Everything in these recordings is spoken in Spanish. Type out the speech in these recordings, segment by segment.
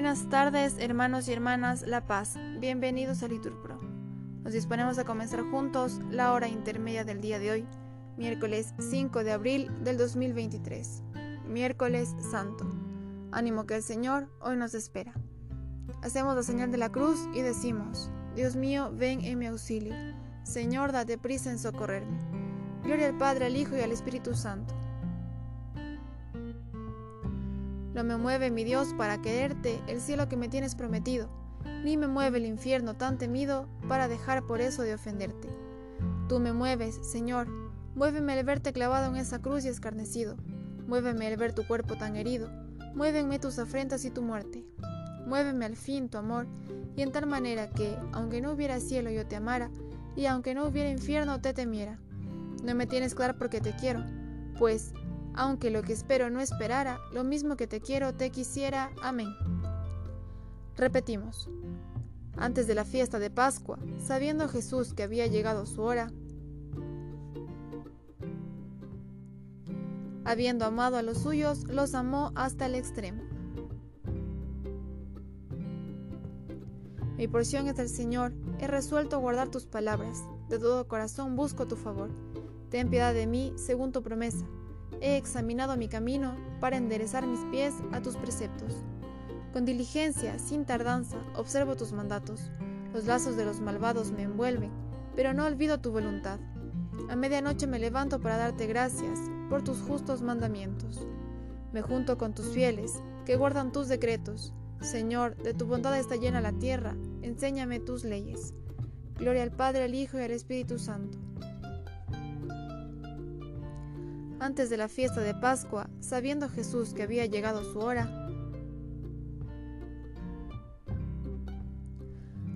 Buenas tardes, hermanos y hermanas La Paz. Bienvenidos a Liturpro. Nos disponemos a comenzar juntos la hora intermedia del día de hoy, miércoles 5 de abril del 2023, miércoles santo. Ánimo que el Señor hoy nos espera. Hacemos la señal de la cruz y decimos, Dios mío, ven en mi auxilio. Señor, date prisa en socorrerme. Gloria al Padre, al Hijo y al Espíritu Santo No me mueve mi Dios para quererte el cielo que me tienes prometido, ni me mueve el infierno tan temido para dejar por eso de ofenderte. Tú me mueves, Señor, muéveme el verte clavado en esa cruz y escarnecido, muéveme el ver tu cuerpo tan herido, muévenme tus afrentas y tu muerte. Muéveme al fin tu amor, y en tal manera que, aunque no hubiera cielo yo te amara, y aunque no hubiera infierno te temiera. No me tienes claro porque te quiero, pues aunque lo que espero no esperara, lo mismo que te quiero te quisiera. Amén. Repetimos. Antes de la fiesta de Pascua, sabiendo Jesús que había llegado su hora, habiendo amado a los suyos, los amó hasta el extremo. Mi porción es del Señor, he resuelto guardar tus palabras, de todo corazón busco tu favor. Ten piedad de mí según tu promesa he examinado mi camino para enderezar mis pies a tus preceptos. Con diligencia, sin tardanza, observo tus mandatos. Los lazos de los malvados me envuelven, pero no olvido tu voluntad. A medianoche me levanto para darte gracias por tus justos mandamientos. Me junto con tus fieles, que guardan tus decretos. Señor, de tu bondad está llena la tierra, enséñame tus leyes. Gloria al Padre, al Hijo y al Espíritu Santo antes de la fiesta de Pascua, sabiendo Jesús que había llegado su hora,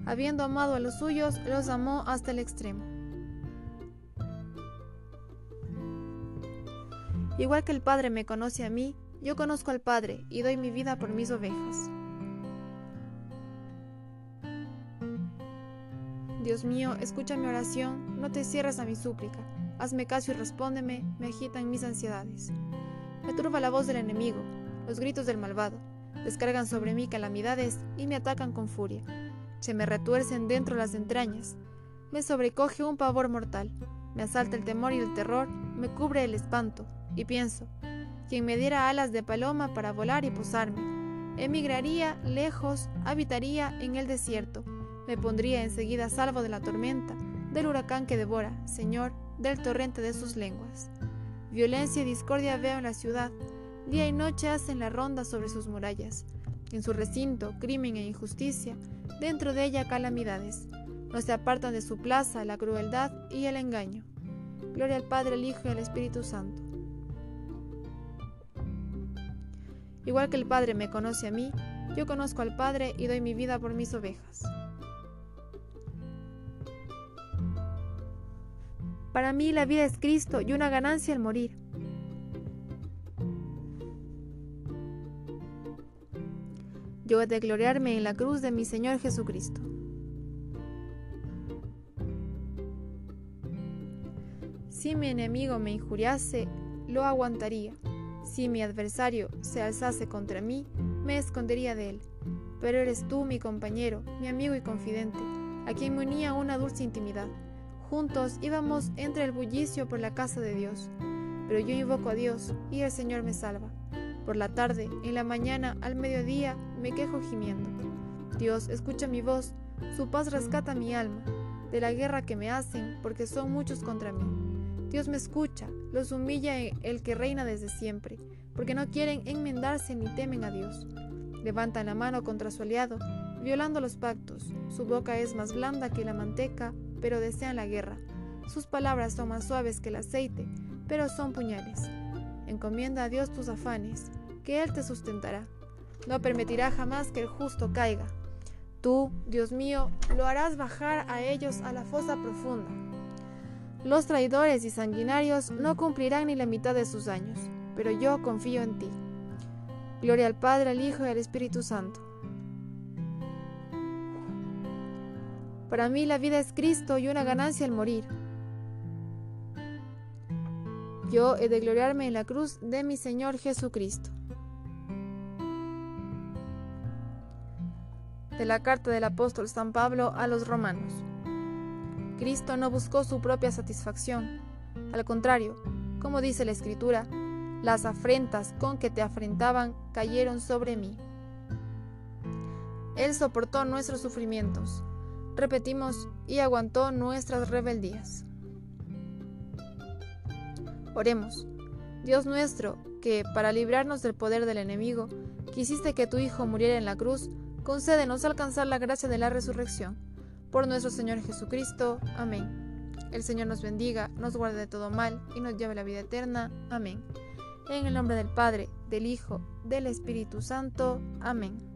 habiendo amado a los suyos, los amó hasta el extremo. Igual que el Padre me conoce a mí, yo conozco al Padre y doy mi vida por mis ovejas. Dios mío, escucha mi oración, no te cierres a mi súplica Hazme caso y respóndeme, me agitan mis ansiedades. Me turba la voz del enemigo, los gritos del malvado, descargan sobre mí calamidades y me atacan con furia. Se me retuercen dentro las entrañas, me sobrecoge un pavor mortal, me asalta el temor y el terror, me cubre el espanto, y pienso, quien me diera alas de paloma para volar y posarme, emigraría lejos, habitaría en el desierto, me pondría enseguida salvo de la tormenta, del huracán que devora, Señor, del torrente de sus lenguas. Violencia y discordia veo en la ciudad, día y noche hacen la ronda sobre sus murallas. En su recinto, crimen e injusticia, dentro de ella calamidades. No se apartan de su plaza la crueldad y el engaño. Gloria al Padre, al Hijo y al Espíritu Santo. Igual que el Padre me conoce a mí, yo conozco al Padre y doy mi vida por mis ovejas. Para mí la vida es Cristo y una ganancia el morir. Yo he de gloriarme en la cruz de mi Señor Jesucristo. Si mi enemigo me injuriase, lo aguantaría. Si mi adversario se alzase contra mí, me escondería de él. Pero eres tú mi compañero, mi amigo y confidente, a quien me unía una dulce intimidad. Juntos íbamos entre el bullicio por la casa de Dios. Pero yo invoco a Dios y el Señor me salva. Por la tarde, en la mañana, al mediodía, me quejo gimiendo. Dios, escucha mi voz, su paz rescata mi alma de la guerra que me hacen, porque son muchos contra mí. Dios me escucha, los humilla el que reina desde siempre, porque no quieren enmendarse ni temen a Dios. Levantan la mano contra su aliado, violando los pactos. Su boca es más blanda que la manteca, pero desean la guerra. Sus palabras son más suaves que el aceite, pero son puñales. Encomienda a Dios tus afanes, que Él te sustentará. No permitirá jamás que el justo caiga. Tú, Dios mío, lo harás bajar a ellos a la fosa profunda. Los traidores y sanguinarios no cumplirán ni la mitad de sus años, pero yo confío en ti. Gloria al Padre, al Hijo y al Espíritu Santo Para mí la vida es Cristo y una ganancia el morir. Yo he de gloriarme en la cruz de mi Señor Jesucristo. de la carta del apóstol San Pablo a los romanos. Cristo no buscó su propia satisfacción. Al contrario, como dice la Escritura, las afrentas con que te afrentaban cayeron sobre mí. Él soportó nuestros sufrimientos, repetimos, y aguantó nuestras rebeldías. Oremos. Dios nuestro, que, para librarnos del poder del enemigo, quisiste que tu Hijo muriera en la cruz, concédenos alcanzar la gracia de la resurrección. Por nuestro Señor Jesucristo. Amén. El Señor nos bendiga, nos guarde de todo mal y nos lleve a la vida eterna. Amén. En el nombre del Padre, del Hijo, del Espíritu Santo. Amén.